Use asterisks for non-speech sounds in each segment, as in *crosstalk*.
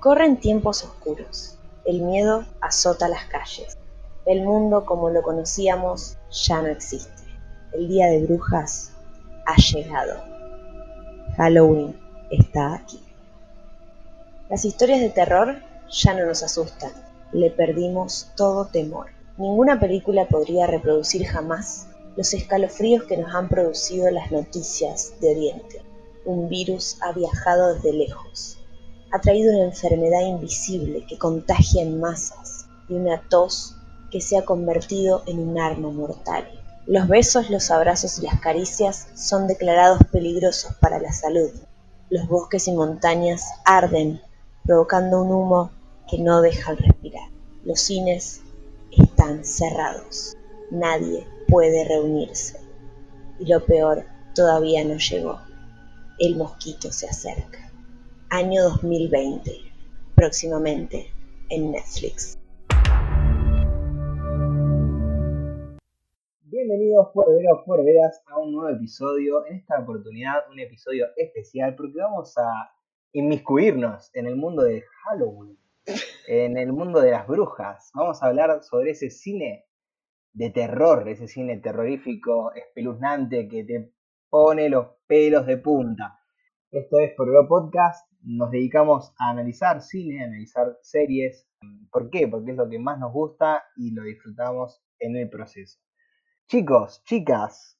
Corren tiempos oscuros. El miedo azota las calles. El mundo como lo conocíamos ya no existe. El día de brujas ha llegado. Halloween está aquí. Las historias de terror ya no nos asustan. Le perdimos todo temor. Ninguna película podría reproducir jamás los escalofríos que nos han producido las noticias de Oriente. Un virus ha viajado desde lejos, ha traído una enfermedad invisible que contagia en masas y una tos que se ha convertido en un arma mortal. Los besos, los abrazos y las caricias son declarados peligrosos para la salud. Los bosques y montañas arden, provocando un humo que no deja respirar. Los cines están cerrados. Nadie puede reunirse. Y lo peor todavía no llegó. El mosquito se acerca. Año 2020. Próximamente en Netflix. Bienvenidos fuerveros, fuerveras a un nuevo episodio. En esta oportunidad un episodio especial porque vamos a inmiscuirnos en el mundo de Halloween, en el mundo de las brujas. Vamos a hablar sobre ese cine de terror, ese cine terrorífico, espeluznante que te pone los pelos de punta. Esto es por podcast. Nos dedicamos a analizar cine, a analizar series. ¿Por qué? Porque es lo que más nos gusta y lo disfrutamos en el proceso. Chicos, chicas,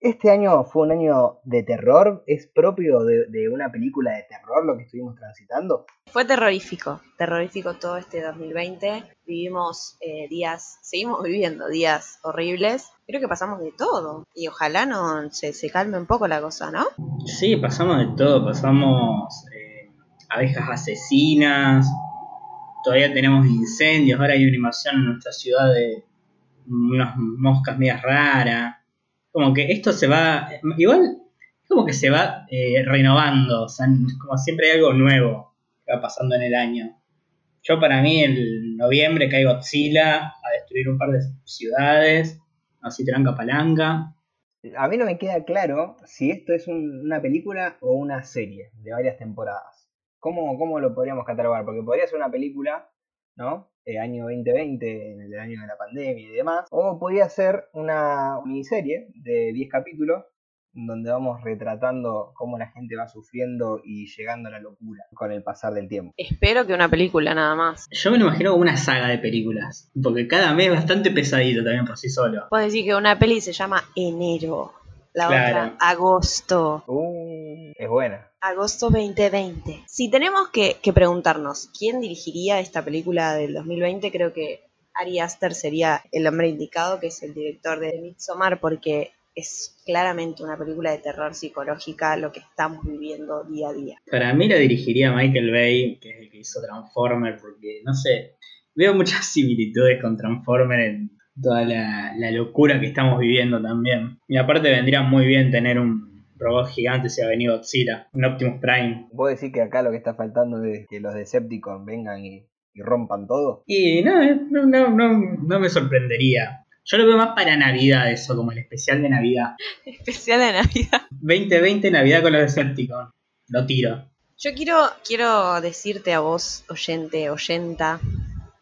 este año fue un año de terror, es propio de, una película de terror lo que estuvimos transitando. Fue terrorífico, terrorífico todo este 2020. Vivimos eh, días, seguimos viviendo días horribles. Creo que pasamos de todo y ojalá no se, calme un poco la cosa, ¿no? Sí, pasamos de todo, pasamos eh, abejas asesinas, todavía tenemos incendios, ahora hay una invasión en nuestra ciudad de unas moscas medias raras como que esto se va, igual como que se va eh, renovando, o sea, como siempre hay algo nuevo que va pasando en el año. Yo para mí en noviembre cae Godzilla a destruir un par de ciudades, así tranca palanca. A mí no me queda claro si esto es una película o una serie de varias temporadas. ¿Cómo, ¿Cómo lo podríamos catalogar? Porque podría ser una película, ¿no? Eh, año 2020, en el año de la pandemia y demás, o podría ser una miniserie de 10 capítulos donde vamos retratando cómo la gente va sufriendo y llegando a la locura con el pasar del tiempo. Espero que una película nada más. Yo me lo imagino como una saga de películas, porque cada mes es bastante pesadito también por sí solo. Puedes decir que una peli se llama Enero, la otra Agosto. Uh, es buena agosto 2020. Si tenemos que, preguntarnos quién dirigiría esta película del 2020, creo que Ari Aster sería el hombre indicado, que es el director de Midsommar, porque es claramente una película de terror psicológica lo que estamos viviendo día a día. Para mí la dirigiría Michael Bay, que es el que hizo Transformer, porque no sé, veo muchas *laughs* similitudes con Transformer en toda la, la locura que estamos viviendo también. Y aparte vendría muy bien tener un robot gigante se ha venido Godzilla, un Optimus Prime. ¿Puedo decir que acá lo que está faltando es que los Decepticons vengan y, rompan todo? Y no, no, no, no, me sorprendería. Yo lo veo más para Navidad eso, como el especial de Navidad. *laughs* especial de Navidad. 2020 Navidad con los Decepticons. Lo tiro. Yo quiero, quiero decirte a vos, oyente, oyenta,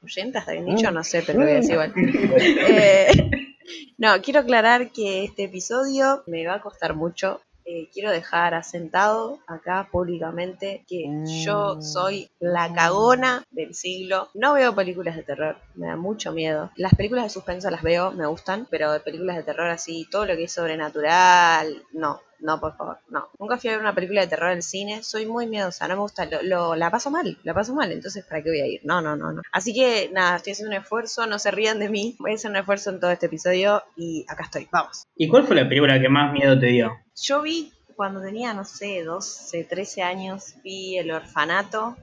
oyenta, está bien dicho, mm. no sé, pero lo voy a decir igual. *laughs* Eh, *laughs* no, quiero aclarar que este episodio me va a costar mucho eh, quiero dejar asentado acá públicamente que yo mm. soy la cagona del siglo. No veo películas de terror, me da mucho miedo. Las películas de suspenso las veo, me gustan, pero de películas de terror así, todo lo que es sobrenatural, no. No, por favor, no. Nunca fui a ver una película de terror en el cine. Soy muy miedosa, no me gusta. Lo, la paso mal, la paso mal. Entonces, ¿para qué voy a ir? No, no, no, no. Así que nada, estoy haciendo un esfuerzo. No se rían de mí. Voy a hacer un esfuerzo en todo este episodio y acá estoy. Vamos. ¿Y cuál fue la película que más miedo te dio? Yo vi cuando tenía, no sé, 12, 13 años, vi El Orfanato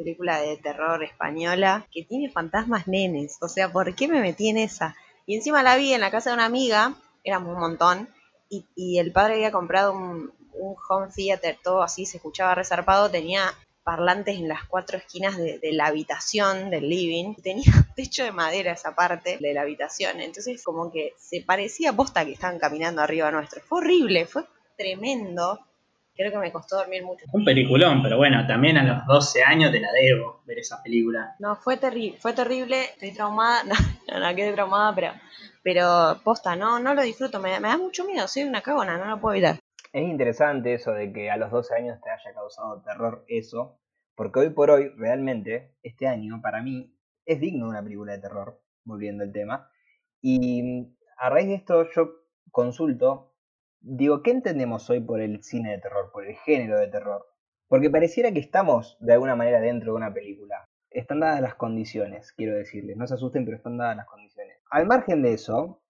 película de terror española que tiene fantasmas nenes. O sea, ¿por qué me metí en esa? Y encima la vi en la casa de una amiga, éramos un montón, y, el padre había comprado un, home theater, todo así, se escuchaba resarpado, tenía parlantes en las cuatro esquinas de, la habitación, del living, tenía *laughs* techo de madera esa parte de la habitación, entonces como que se parecía posta que estaban caminando arriba nuestro, fue horrible, fue tremendo, Creo que me costó dormir mucho. Un peliculón, pero bueno, también a los 12 años te la debo ver esa película. No, fue terrible, fue terrible, estoy traumada, *laughs* no, no, no quedé traumada, pero, pero posta, no, no lo disfruto, me, da mucho miedo, soy una cagona, no lo puedo evitar. Es interesante eso de que a los 12 años te haya causado terror eso, porque hoy por hoy, realmente, este año, para mí, es digno de una película de terror, volviendo al tema. Y a raíz de esto yo consulto digo, ¿qué entendemos hoy por el cine de terror, por el género de terror? Porque pareciera que estamos de alguna manera dentro de una película. Están dadas las condiciones, quiero decirles. No se asusten, pero están dadas las condiciones. Al margen de eso,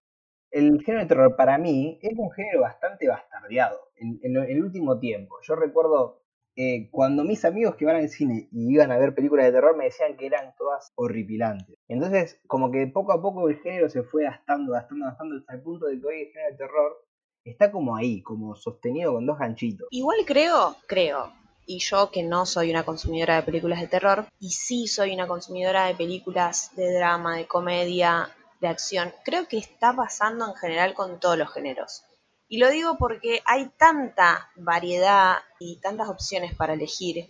el género de terror para mí es un género bastante bastardeado en, el último tiempo. Yo recuerdo eh, cuando mis amigos que van al cine y iban a ver películas de terror me decían que eran todas horripilantes. Entonces, como que poco a poco el género se fue gastando, gastando, gastando hasta el punto de que hoy el género de terror está como ahí, como sostenido con dos ganchitos. Igual creo, creo, y yo que no soy una consumidora de películas de terror, y sí soy una consumidora de películas de drama, de comedia, de acción, creo que está pasando en general con todos los géneros. Y lo digo porque hay tanta variedad y tantas opciones para elegir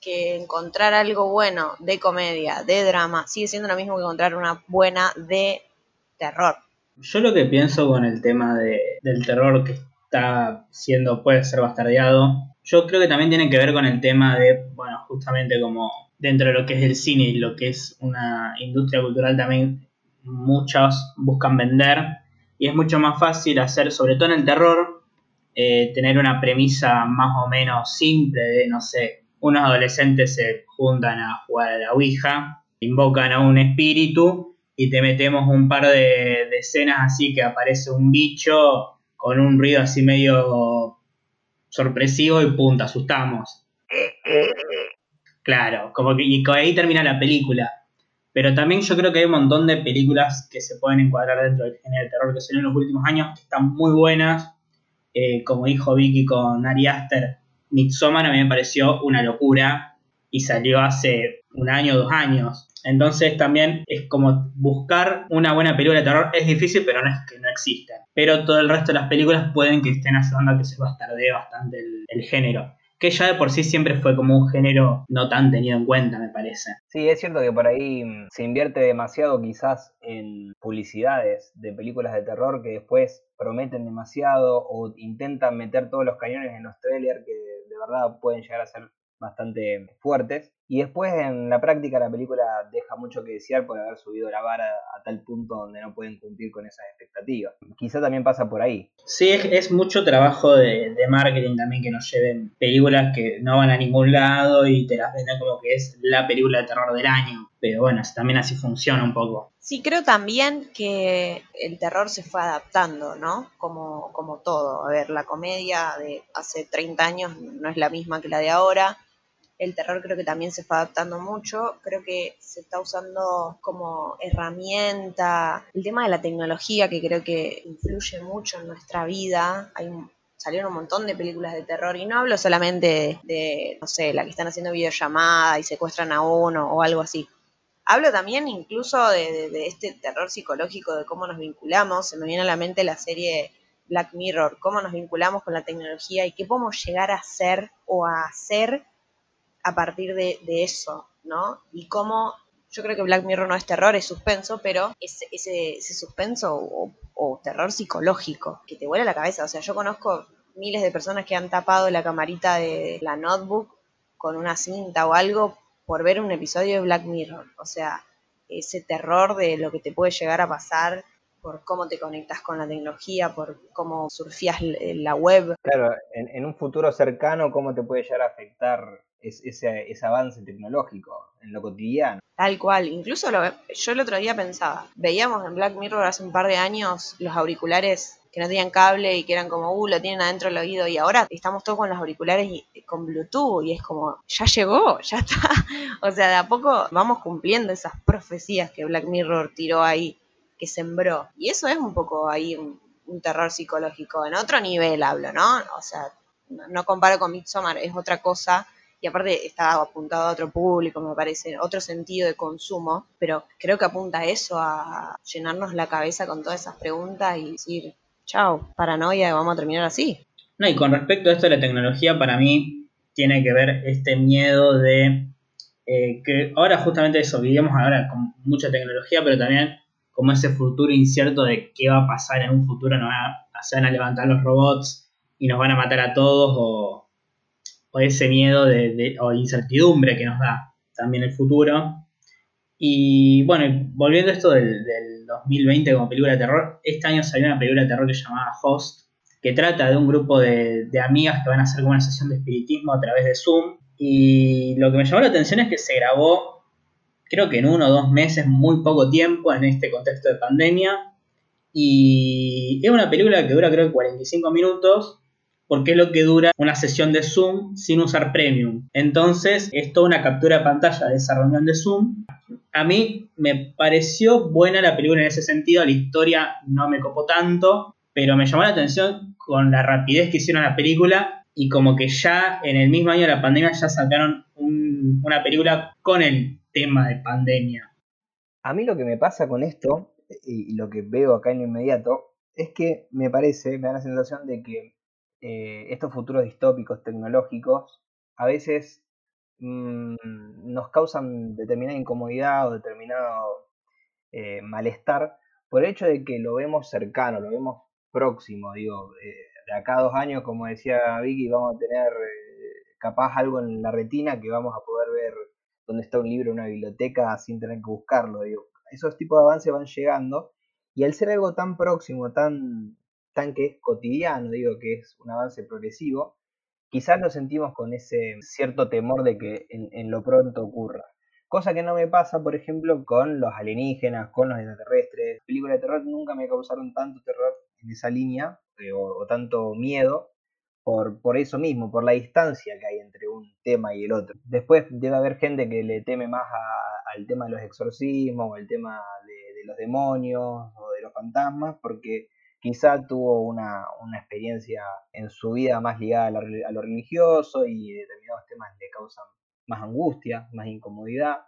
que encontrar algo bueno de comedia, de drama, sigue siendo lo mismo que encontrar una buena de terror. Yo lo que pienso con el tema de, del terror que está siendo, puede ser bastardeado, yo creo que también tiene que ver con el tema de, bueno, justamente como dentro de lo que es el cine y lo que es una industria cultural también muchos buscan vender y es mucho más fácil hacer, sobre todo en el terror, eh, tener una premisa más o menos simple de, no sé, unos adolescentes se juntan a jugar a la Ouija, invocan a un espíritu y te metemos un par de, escenas así que aparece un bicho con un ruido así medio sorpresivo y punta, asustamos. Claro, como que y ahí termina la película. Pero también yo creo que hay un montón de películas que se pueden encuadrar dentro del género de terror que son en los últimos años, que están muy buenas. Eh, como dijo Vicky con Ari Aster, Midsommar a mí me pareció una locura y salió hace un año, dos años. Entonces también es como buscar una buena película de terror. Es difícil, pero no es que no exista. Pero todo el resto de las películas pueden que estén ayudando a que se bastardee bastante el, género. Que ya de por sí siempre fue como un género no tan tenido en cuenta, me parece. Sí, es cierto que por ahí mm, se invierte demasiado quizás en publicidades de películas de terror que después prometen demasiado o intentan meter todos los cañones en los trailers que de verdad pueden llegar a ser bastante fuertes. Y después en la práctica la película deja mucho que desear por haber subido la vara a tal punto donde no pueden cumplir con esas expectativas. Quizá también pasa por ahí. Sí, es, mucho trabajo de, marketing también que nos lleven películas que no van a ningún lado y te las venden como que es la película de terror del año. Pero bueno, también así funciona un poco. Sí, creo también que el terror se fue adaptando, ¿no? Como, como todo. A ver, la comedia de hace 30 años no es la misma que la de ahora el terror creo que también se fue adaptando mucho, creo que se está usando como herramienta, el tema de la tecnología que creo que influye mucho en nuestra vida, hay salieron un montón de películas de terror y no hablo solamente de, no sé, la que están haciendo videollamada y secuestran a uno o algo así. Hablo también incluso de, de, este terror psicológico, de cómo nos vinculamos. Se me viene a la mente la serie Black Mirror, cómo nos vinculamos con la tecnología y qué podemos llegar a ser o a hacer a partir de, eso, ¿no? Y cómo, yo creo que Black Mirror no es terror, es suspenso, pero ese, ese, ese suspenso o, terror psicológico que te vuela la cabeza. O sea, yo conozco miles de personas que han tapado la camarita de la notebook con una cinta o algo por ver un episodio de Black Mirror. O sea, ese terror de lo que te puede llegar a pasar por cómo te conectas con la tecnología, por cómo surfías la web. Claro, en, en un futuro cercano, cómo te puede llegar a afectar ese, ese, avance tecnológico en lo cotidiano. Tal cual, incluso yo el otro día pensaba, veíamos en Black Mirror hace un par de años los auriculares que no tenían cable y que eran como, uh, lo tienen adentro del oído y ahora estamos todos con los auriculares y, con Bluetooth y es como, ya llegó, ya está. *laughs* o sea, de a poco vamos cumpliendo esas profecías que Black Mirror tiró ahí, que sembró. Y eso es un poco ahí un, un terror psicológico, en otro nivel hablo, ¿no? O sea, no comparo con Midsommar, es otra cosa y aparte está apuntado a otro público, me parece, otro sentido de consumo, pero creo que apunta a eso, a llenarnos la cabeza con todas esas preguntas y decir, chao, paranoia, vamos a terminar así. No, y con respecto a esto de la tecnología, para mí tiene que ver este miedo de eh, que ahora justamente eso, vivimos ahora con mucha tecnología, pero también como ese futuro incierto de qué va a pasar en un futuro, no se van a levantar los robots y nos van a matar a todos, o, ese miedo de, o incertidumbre que nos da también el futuro. Y bueno, volviendo a esto del, 2020 como película de terror, este año salió una película de terror que se llamaba Host, que trata de un grupo de, de amigas que van a hacer como una sesión de espiritismo a través de Zoom. Y lo que me llamó la atención es que se grabó, creo que en uno o dos meses, muy poco tiempo en este contexto de pandemia. Y es una película que dura creo que 45 minutos porque es lo que dura una sesión de Zoom sin usar Premium. Entonces, es toda una captura de pantalla de esa reunión de Zoom. A mí me pareció buena la película en ese sentido, la historia no me copó tanto, pero me llamó la atención con la rapidez que hicieron la película y como que ya en el mismo año de la pandemia ya sacaron una película con el tema de pandemia. A mí lo que me pasa con esto y lo que veo acá en lo inmediato es que me parece, me da la sensación de que eh, estos futuros distópicos tecnológicos a veces mm, nos causan determinada incomodidad o determinado eh, malestar por el hecho de que lo vemos cercano, lo vemos próximo, digo, eh, de acá a dos años, como decía Vicky, vamos a tener capaz algo en la retina que vamos a poder ver dónde está un libro en una biblioteca sin tener que buscarlo, digo, esos tipos de avances van llegando y al ser algo tan próximo, tan tan que es cotidiano, digo que es un avance progresivo, quizás lo sentimos con ese cierto temor de que en, lo pronto ocurra. Cosa que no me pasa, por ejemplo, con los alienígenas, con los extraterrestres. Películas de terror nunca me causaron tanto terror en esa línea, eh, o, tanto miedo, por, por eso mismo, por la distancia que hay entre un tema y el otro. Después debe haber gente que le teme más al tema de los exorcismos, o al tema de los demonios, o de los fantasmas, porque quizá tuvo una, experiencia en su vida más ligada a, lo religioso y determinados temas le causan más angustia, más incomodidad.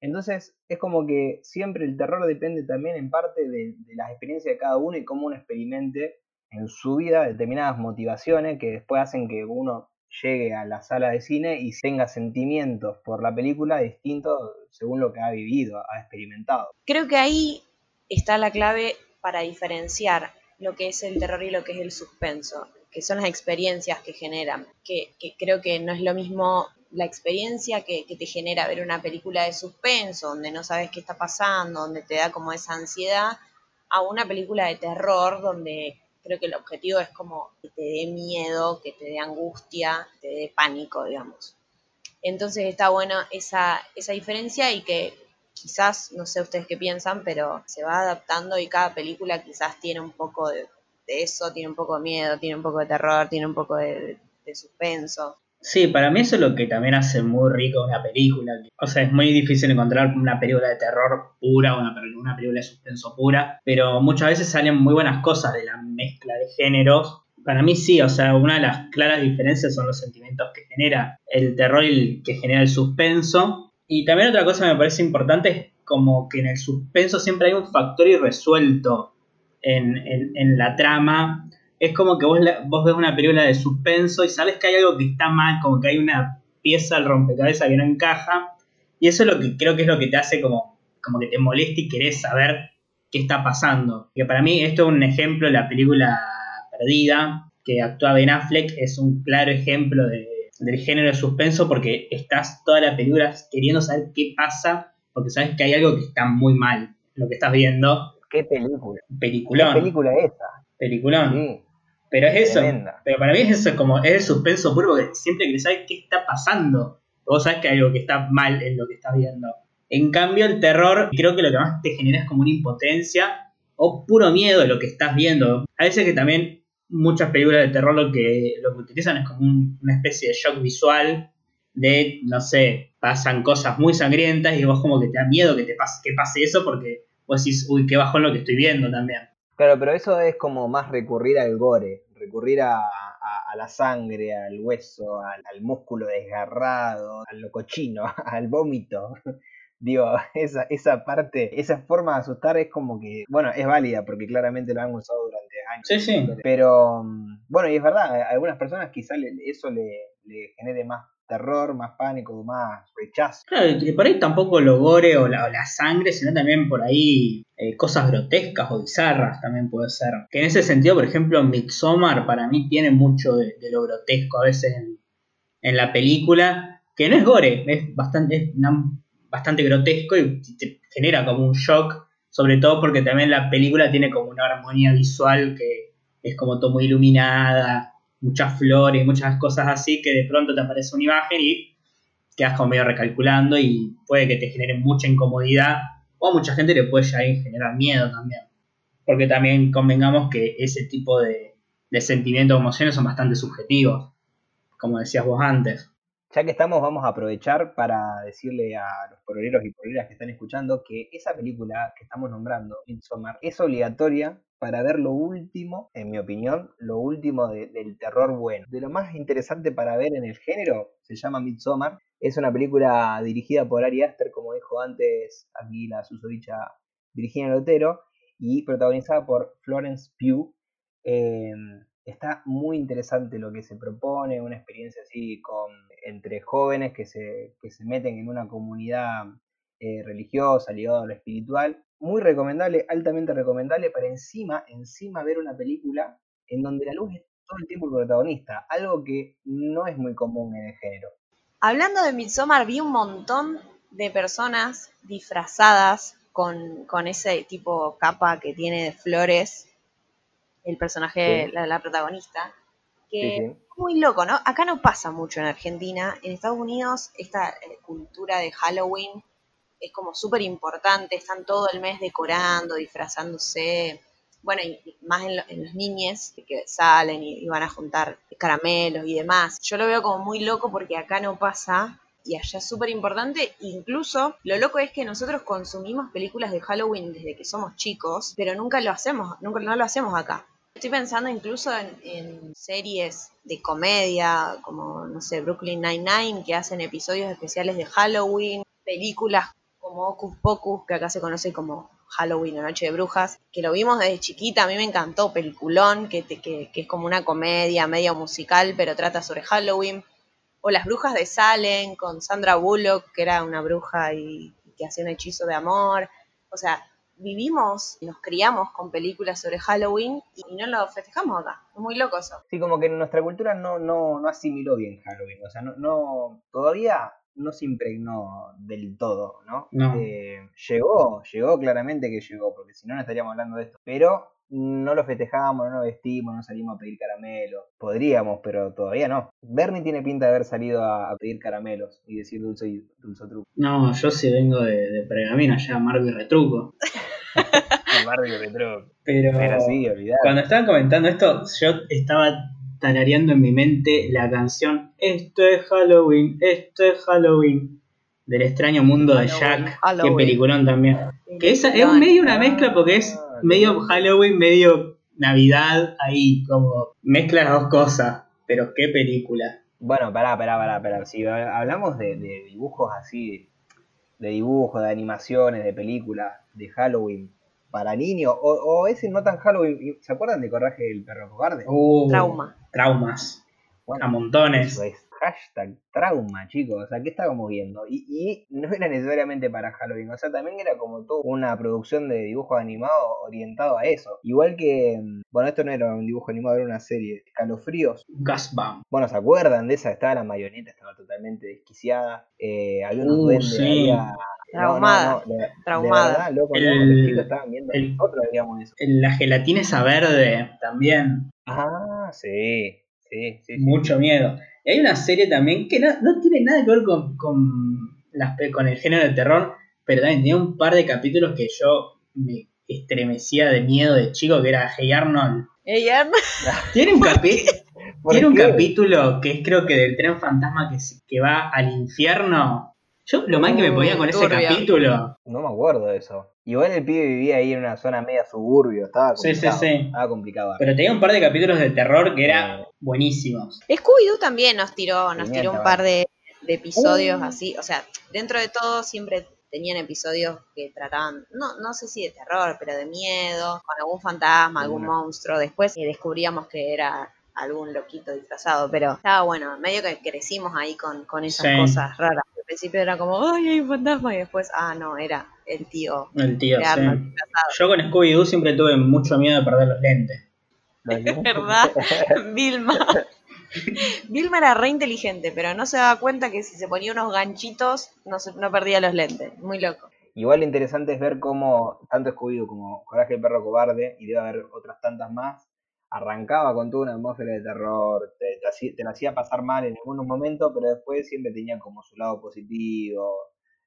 Entonces es como que siempre el terror depende también en parte de, las experiencias de cada uno y cómo uno experimente en su vida determinadas motivaciones que después hacen que uno llegue a la sala de cine y tenga sentimientos por la película distintos según lo que ha vivido, ha experimentado. Creo que ahí está la clave para diferenciar lo que es el terror y lo que es el suspenso, que son las experiencias que generan, que, creo que no es lo mismo la experiencia que, te genera ver una película de suspenso, donde no sabes qué está pasando, donde te da como esa ansiedad, a una película de terror donde creo que el objetivo es como que te dé miedo, que te dé angustia, que te dé pánico, digamos. Entonces está buena esa, esa diferencia y que quizás, no sé ustedes qué piensan, pero se va adaptando y cada película quizás tiene un poco de, eso, tiene un poco de miedo, tiene un poco de terror, tiene un poco de, suspenso. Sí, para mí eso es lo que también hace muy rico una película. O sea, es muy difícil encontrar una película de terror pura una, una película de suspenso pura, pero muchas veces salen muy buenas cosas de la mezcla de géneros para mí sí, o sea, una de las claras diferencias son los sentimientos que genera el terror y el que genera el suspenso. Y también otra cosa que me parece importante es como que en el suspenso siempre hay un factor irresuelto en, la trama. Es como que vos, vos ves una película de suspenso y sabes que hay algo que está mal, como que hay una pieza al rompecabezas que no encaja. Y eso es lo que creo que es lo que te hace como, como que te molesta y querés saber qué está pasando. Que para mí esto es un ejemplo la película Perdida, que actúa Ben Affleck, es un claro ejemplo de del género de suspenso porque estás toda la película queriendo saber qué pasa porque sabes que hay algo que está muy mal lo que estás viendo. ¿Qué película? Peliculón. ¿Qué película es esa? Peliculón. Sí. Pero es eso. Pero para mí es eso, como es el suspenso puro porque siempre que sabes qué está pasando, vos sabes que hay algo que está mal en lo que estás viendo. En cambio, el terror, creo que lo que más te genera es como una impotencia o puro miedo de lo que estás viendo. A veces que también muchas películas de terror lo que, lo que utilizan es como una especie de shock visual de, no sé, pasan cosas muy sangrientas y vos como que te da miedo que te pase, que pase eso porque vos decís, uy, qué bajón lo que estoy viendo también. Claro, pero eso es como más recurrir al gore, recurrir a, la sangre, al hueso, al, al, músculo desgarrado, a lo cochino, *laughs* al vómito. Digo, *laughs* esa, esa parte, esa forma de asustar es como que, bueno, es válida porque claramente lo han usado durante años. Sí, sí. Pero mm, bueno, y es verdad, a algunas personas quizá le- eso le, le genere más terror, más pánico, más rechazo. Claro, que por ahí tampoco lo gore o la, o la sangre, sino también por ahí eh, cosas grotescas o bizarras también puede ser. Que en ese sentido, por ejemplo, Midsommar para mí tiene mucho de, de lo grotesco a veces en, en la película, que no es gore, es bastante, es una- bastante grotesco y te genera como un shock, sobre todo porque también la película tiene como una armonía visual que es como todo muy iluminada, muchas flores, muchas cosas así, que de pronto te aparece una imagen y quedas como medio recalculando y puede que te genere mucha incomodidad o a mucha gente le puede llegar a generar miedo también. Porque también convengamos que ese tipo de, de sentimientos o emociones son bastante subjetivos, como decías vos antes. Ya que estamos, vamos a aprovechar para decirle a los poroleros y poroleras que están escuchando que esa película que estamos nombrando, Midsommar, es obligatoria para ver lo último, en mi opinión, lo último de- del terror bueno. De lo más interesante para ver en el género, se llama Midsommar. Es una película dirigida por Ari Aster, como dijo antes aquí la susodicha Virginia Lotero, y protagonizada por Florence Pugh. Eh, está muy interesante lo que se propone, una experiencia así con entre jóvenes que se, que se meten en una comunidad eh, religiosa, ligada a lo espiritual. Muy recomendable, altamente recomendable, para encima, encima ver una película en donde la luz es todo el tiempo el protagonista, algo que no es muy común en el género. Hablando de Midsommar, vi un montón de personas disfrazadas con, con ese tipo capa que tiene de flores el personaje, Sí. la, la protagonista. Que Sí, sí. es muy loco, ¿no? Acá no pasa mucho en Argentina. En Estados Unidos, esta eh, cultura de Halloween es como súper importante. Están todo el mes decorando, disfrazándose. Bueno, y y más en, lo- en los niñes que salen y, y van a juntar caramelos y demás. Yo lo veo como muy loco porque acá no pasa y allá es súper importante. Incluso lo loco es que nosotros consumimos películas de Halloween desde que somos chicos, pero nunca lo hacemos, nunca no lo hacemos acá. Estoy pensando incluso en, series de comedia, como, no sé, Brooklyn Nine-Nine, que hacen episodios especiales de Halloween, películas como Hocus Pocus, que acá se conoce como Halloween o Noche de Brujas, que lo vimos desde chiquita, a mí me encantó, peliculón, que, te- que es como una comedia media musical, pero trata sobre Halloween. O Las Brujas de Salem, con Sandra Bullock, que era una bruja y, y que hacía un hechizo de amor. O sea, vivimos, nos criamos con películas sobre Halloween y no lo festejamos acá. Es muy loco eso. Sí, como que nuestra cultura no, no, no asimiló bien Halloween, o sea, no, no todavía no se impregnó del todo, ¿no? No. Eh, llegó, llegó claramente que llegó, porque si no no estaríamos hablando de esto, pero no lo festejamos, no nos vestimos, no salimos a pedir caramelos, podríamos, pero todavía no. Bernie tiene pinta de haber salido a, a pedir caramelos y decir dulce y dulce truco. No, yo sí vengo de, de Pergamino, allá Margo y Retruco. *laughs* Barrio retro. Pero, Pero sí, olvidar. cuando estaban comentando esto, yo estaba tarareando en mi mente la canción Esto es Halloween, esto es Halloween, del extraño mundo de Halloween, Jack. Halloween. Qué peliculón también. Que esa es medio una mezcla porque es medio. Halloween, medio Navidad, ahí como mezcla las dos cosas. Pero qué película. Bueno, pará, pará, pará, pará. Si hablamos de, de dibujos así, de dibujos, de animaciones, de películas, de Halloween para niños, o, o ese no tan Halloween, ¿se acuerdan de Coraje del Perro Cobarde? Uh, Trauma. Traumas. Bueno, A montones. Eso es hashtag trauma, chicos. O sea, ¿qué estábamos viendo? Y, y no era necesariamente para Halloween, o sea, también era como toda una producción de dibujos animados orientado a eso. Igual que, mm, bueno, esto no era un dibujo animado, era una serie, Escalofríos. Gasbam. Bueno, ¿se acuerdan de esa? Estaba la marioneta, estaba totalmente desquiciada. Eh, había unos Uh, duendes, sí. había... Traumada, traumada. verdad, loco, no, El- los chicos estaban viendo el- nosotros veíamos eso. La gelatina esa verde también. Ah, sí, sí, sí. sí. mucho miedo. Y hay una serie también que no, no tiene nada que ver con, con, las, con el género de terror, pero también tenía un par de capítulos que yo me estremecía de miedo de chico, que era Hey Arnold. Ella Tiene un, *laughs* capi- ¿Por tiene un qué? capítulo que es creo que del tren fantasma que, que va al infierno. Yo lo mal que me ponía con ese capítulo. No me acuerdo de eso. Igual el pibe vivía ahí en una zona media suburbio, estaba Sí, sí, complicado. sí. Estaba complicado. Pero tenía un par de capítulos de terror que eran Eh. buenísimos. Scooby-Doo también nos tiró, nos Tenía tiró un par de, de episodios Uh. así. O sea, dentro de todo siempre tenían episodios que trataban, no, no sé si de terror, pero de miedo, con algún fantasma, algún monstruo. Después eh, descubríamos que era algún loquito disfrazado, pero estaba bueno, medio que crecimos ahí con, con esas Sí. cosas raras. Al principio era como, ay, hay un fantasma, y después, ah, no, era el tío El tío, sí. Yo con Scooby-Doo siempre tuve mucho miedo de perder los lentes. Es verdad, *laughs* Vilma. Vilma era re inteligente, pero no se daba cuenta que si se ponía unos ganchitos no, se- no perdía los lentes. Muy loco. Igual lo interesante es ver cómo tanto Scooby como Coraje el perro cobarde, y debe haber otras tantas más, arrancaba con toda una atmósfera de terror, te, te hacía- te la hacía pasar mal en algunos momentos, pero después siempre tenía como su lado positivo,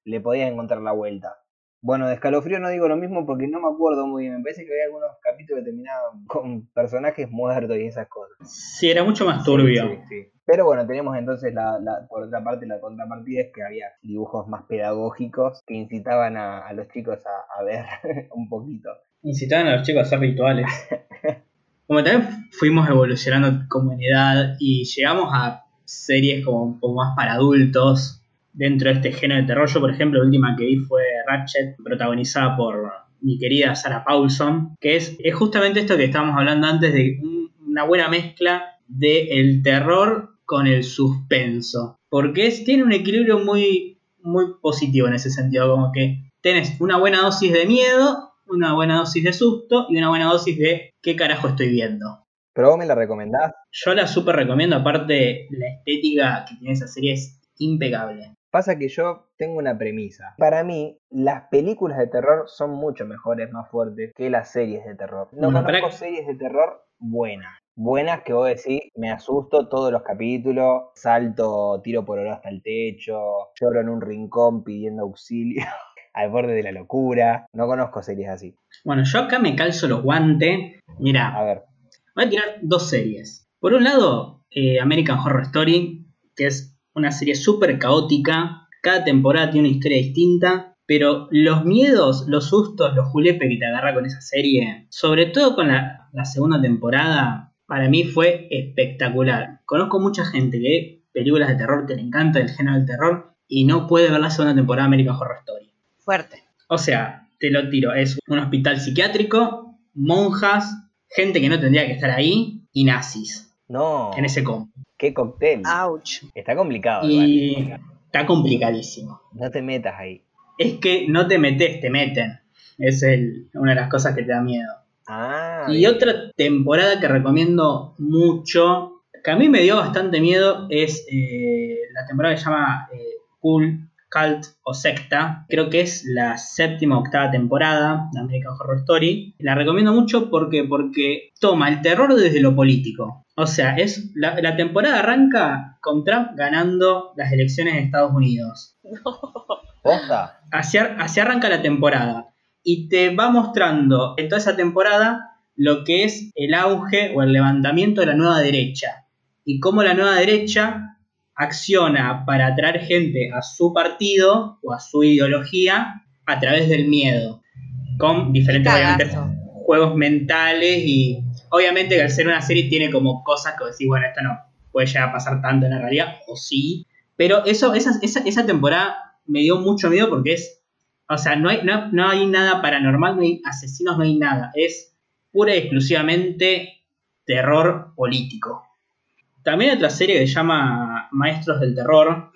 le podías encontrar la vuelta. Bueno, de escalofrío no digo lo mismo porque no me acuerdo muy bien, me parece que había algunos capítulos que terminaban con personajes muertos y esas cosas. Sí, era mucho más turbio. Sí, sí, sí. Pero bueno, tenemos entonces la, la- por otra parte la contrapartida es que había dibujos más pedagógicos que incitaban a, a los chicos a, a ver *laughs* un poquito. Incitaban a los chicos a hacer rituales. *laughs* Como también fuimos evolucionando en comunidad y llegamos a series como un poco más para adultos dentro de este género de terror. Yo, por ejemplo, la última que vi fue Ratchet, protagonizada por mi querida Sarah Paulson, que es, es justamente esto que estábamos hablando antes de un- una buena mezcla de el terror con el suspenso. Porque es, tiene un equilibrio muy, muy positivo en ese sentido, como que tenés una buena dosis de miedo, una buena dosis de susto y una buena dosis de qué carajo estoy viendo. Pero vos me la recomendás. Yo la súper recomiendo, aparte la estética que tiene esa serie es impecable. Pasa que yo tengo una premisa. Para mí, las películas de terror son mucho mejores, más fuertes que las series de terror. No No, conozco series de terror buenas. Buenas que vos decís, me asusto todos los capítulos, salto, tiro por oro hasta el techo, lloro en un rincón pidiendo auxilio, *laughs* al borde de la locura. No conozco series así. Bueno, yo acá me calzo los guantes. Mira, A ver, voy a tirar dos series. Por un lado, eh, American Horror Story, que es una serie súper caótica. Cada temporada tiene una historia distinta. Pero los miedos, los sustos, los julepes que te agarra con esa serie, sobre todo con la, la segunda temporada, para mí fue espectacular. Conozco mucha gente que ve películas de terror que le encanta el género del terror y no puede ver la segunda temporada de American Horror Story. Fuerte. O sea, te lo tiro, es un hospital psiquiátrico, monjas, gente que no tendría que estar ahí y nazis no, en ese combo. qué cóctel. Ouch. Está complicado. igual. Y está complicadísimo. No te metas ahí. Es que no te metes, te meten. Es el- una de las cosas que te da miedo. Ah, Y bien. otra temporada que recomiendo mucho, que a mí me dio bastante miedo, es eh, la temporada que se llama eh, Cool, Cult o Secta. Creo que es la séptima o octava temporada de American Horror Story. La recomiendo mucho porque, porque toma el terror desde lo político. O sea, es la, la temporada arranca con Trump ganando las elecciones en Estados Unidos. *laughs* ¿Posta? Así, así arranca la temporada. Y te va mostrando en toda esa temporada lo que es el auge o el levantamiento de la nueva derecha. Y cómo la nueva derecha acciona para atraer gente a su partido o a su ideología a través del miedo. Con diferentes juegos mentales y obviamente que al ser una serie tiene como cosas que decís, bueno, esto no puede llegar a pasar tanto en la realidad, o sí. Pero eso, esa, esa, esa temporada me dio mucho miedo porque es, o sea, no hay, no, no hay nada paranormal, no hay asesinos, no hay nada. Es pura y exclusivamente terror político. También hay otra serie que se llama Maestros del Terror,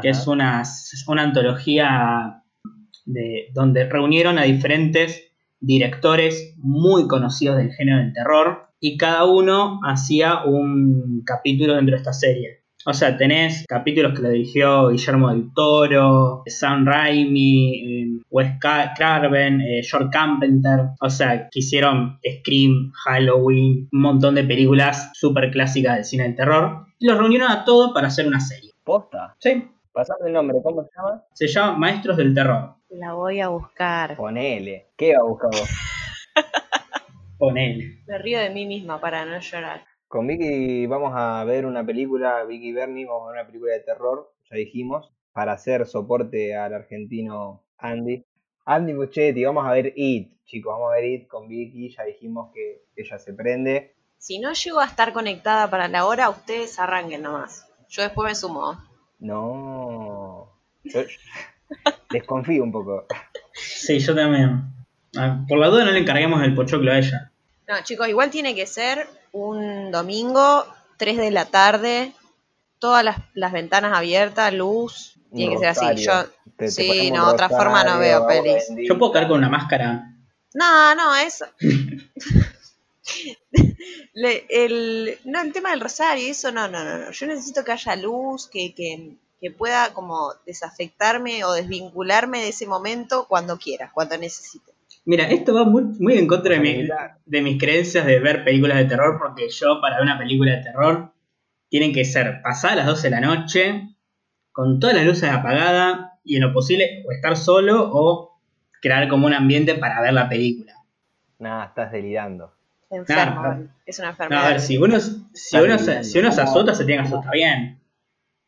que es una, una antología de, donde reunieron a diferentes directores muy conocidos del género del terror y cada uno hacía un capítulo dentro de esta serie. O sea, tenés capítulos que lo dirigió Guillermo del Toro, Sam Raimi, eh, Wes Craven, eh, George Carpenter. O sea, que hicieron Scream, Halloween, un montón de películas súper clásicas del cine del terror. Y los reunieron a todos para hacer una serie. ¿Posta? Sí, Pasame el nombre, ¿cómo se llama? se llama Maestros del Terror. La voy a buscar. Ponele. ¿Qué va a buscar vos? *laughs* Ponele. Me río de mí misma para no llorar. Con Vicky vamos a ver una película, Vicky y Bernie, vamos a ver una película de terror, ya dijimos, para hacer soporte al argentino Andy. Andy Muchetti, vamos a ver It, chicos, vamos a ver It con Vicky, ya dijimos que ella se prende. Si no llego a estar conectada para la hora, ustedes arranquen nomás. Yo después me sumo. No. Yo, *laughs* Desconfío un poco. Sí, yo también. Ah, Por la duda no le encarguemos el pochoclo a ella. No, chicos, igual tiene que ser un domingo, 3 de la tarde, todas las, las ventanas abiertas, luz. Tiene que ser así. Yo, Te- te sí, no, otra forma no veo pelis. Yo puedo caer con una máscara. No, no, eso. *laughs* Le- el, no, el tema del rosario, eso no, no, no, no. Yo necesito que haya luz, que, que, que pueda como desafectarme o desvincularme de ese momento cuando quiera, cuando necesite. Mira, esto va muy, muy en contra de, mi- Mira. de mis creencias de ver películas de terror, porque yo para ver una película de terror tienen que ser pasadas las 12 de la noche, con todas las luces apagadas y en lo posible o estar solo o crear como un ambiente para ver la película. Nada, estás delirando. Enfermo, es una No, enfermedad. a ver, si uno, si uno, se, si uno se asusta, se tiene que asustar bien.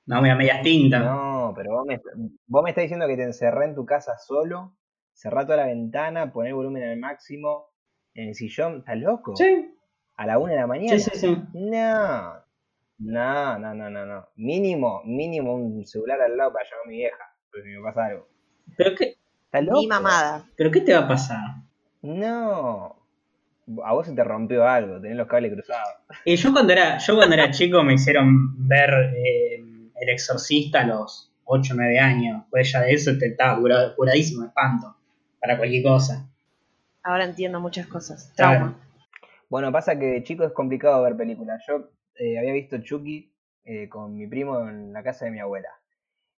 No, mira, medias tintas. No, pero vos me, vos me estás diciendo que te encerré en tu casa solo, cerrá toda la ventana, poné el volumen al máximo, en el sillón, ¿estás loco? Sí, A la una de la mañana. sí, sí, sí. No, no, no, no, no, no. Mínimo, mínimo un celular al lado para llamar a mi vieja, porque si me pasa algo. ¿Pero qué, ¿Estás loco? Mi mamada. ¿Pero qué te va a pasar? No. A vos se te rompió algo, tenés los cables cruzados. Y yo cuando era, yo cuando era chico me hicieron ver eh, El Exorcista a los 8 o 9 años. Pues ya de eso te estaba curadísimo de espanto. Para cualquier cosa. Ahora entiendo muchas cosas. Claro. Trauma. Bueno, pasa que de chico es complicado ver películas. Yo eh, había visto Chucky eh, con mi primo en la casa de mi abuela.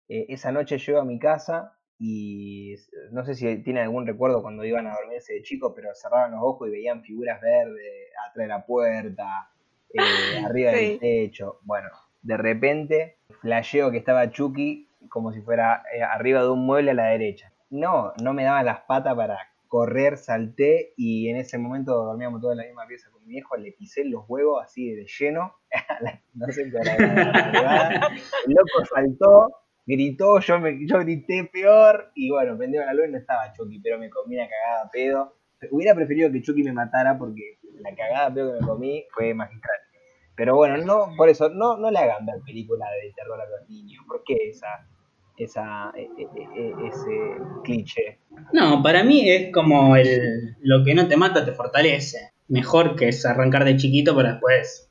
Eh, esa noche llego a mi casa y no sé si tiene algún recuerdo cuando iban a dormirse de chico, pero cerraban los ojos y veían figuras verdes atrás de la puerta, eh, *laughs* arriba Sí. del techo. Bueno, de repente flasheo que estaba Chucky como si fuera eh, arriba de un mueble a la derecha. No, no me daban las patas para correr, salté y en ese momento dormíamos todos en la misma pieza con mi viejo, le pisé los huevos así de lleno, *laughs* no sé qué era, el loco saltó, gritó, yo me, yo grité peor y bueno, prendió la luz no estaba Chucky, pero me comí una cagada pedo. Hubiera preferido que Chucky me matara porque la cagada pedo que me comí fue magistral. Pero bueno, no, por eso, no, no le hagan ver películas de terror a los niños. ¿Por qué esa, esa, e- e- e- ese cliché? No, para mí es como el lo que no te mata te fortalece. Mejor que es arrancar de chiquito para después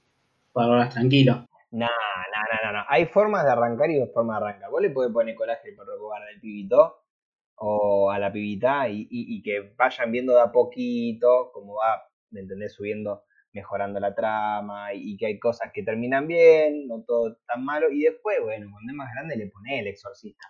poder tranquilo. No, no, no, no, no. Hay formas de arrancar y formas de arrancar. Vos le podés poner coraje al perro cobarde al pibito o a la pibita y, y- y que vayan viendo de a poquito cómo va, ¿me entendés? Subiendo, mejorando la trama y, que hay cosas que terminan bien, no todo tan malo. Y después, bueno, cuando es más grande le ponés el exorcista.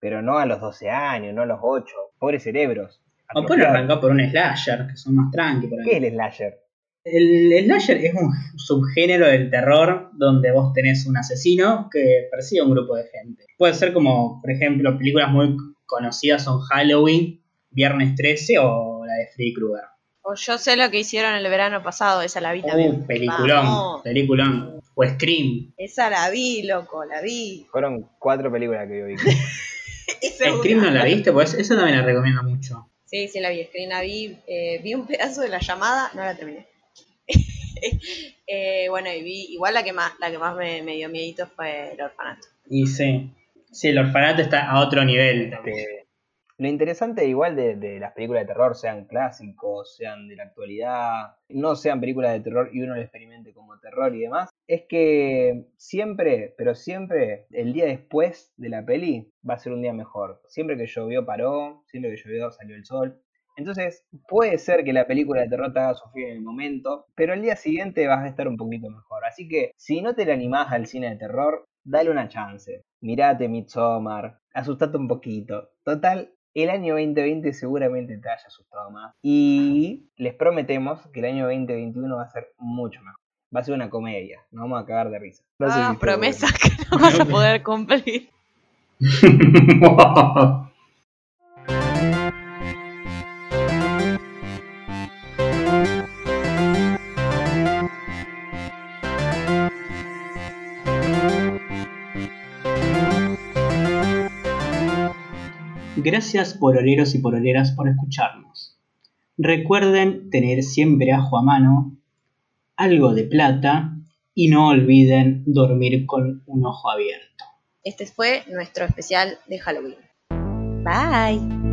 Pero no a los 12 años, no a los 8. Pobres cerebros. O atrofiados. arrancar por un slasher, que son más tranqui por ahí. ¿Qué es el slasher? El slasher es un subgénero del terror donde vos tenés un asesino que persigue a un grupo de gente. Puede ser como, por ejemplo, películas muy conocidas son Halloween, Viernes 13 o la de Freddy Krueger. O yo sé lo que hicieron el verano pasado, esa la vi también. Uh, peliculón, Vamos. peliculón. O Scream. Esa la vi, loco, la vi. Fueron cuatro películas que yo vi. *laughs* Scream no la viste, pues esa también la recomiendo mucho. Sí, sí la vi, Screen la vi. eh, vi un pedazo de la llamada, no la terminé. *laughs* Eh, bueno, y vi, igual la que más, la que más me, me dio miedito fue el orfanato. Y sí, sí, el orfanato está a otro nivel también. Este, lo interesante igual de, las películas de terror, sean clásicos, sean de la actualidad, no sean películas de terror y uno lo experimente como terror y demás, es que siempre, pero siempre, el día después de la peli va a ser un día mejor. Siempre que llovió paró, siempre que llovió salió el sol. Entonces, puede ser que la película de terror te haga sufrir en el momento, pero el día siguiente vas a estar un poquito mejor. Así que, si no te le animás al cine de terror, dale una chance. Mirate Midsommar, asustate un poquito. Total, el año 2020 seguramente te haya asustado más. Y les prometemos que el año 2021 va a ser mucho mejor. Va a ser una comedia, nos vamos a cagar de risa. No Ah, promesas que no vas a poder cumplir. *laughs* *laughs* Gracias pololeros y pololeras por escucharnos. Recuerden tener siempre ajo a mano, algo de plata y no olviden dormir con un ojo abierto. Este fue nuestro especial de Halloween. Bye.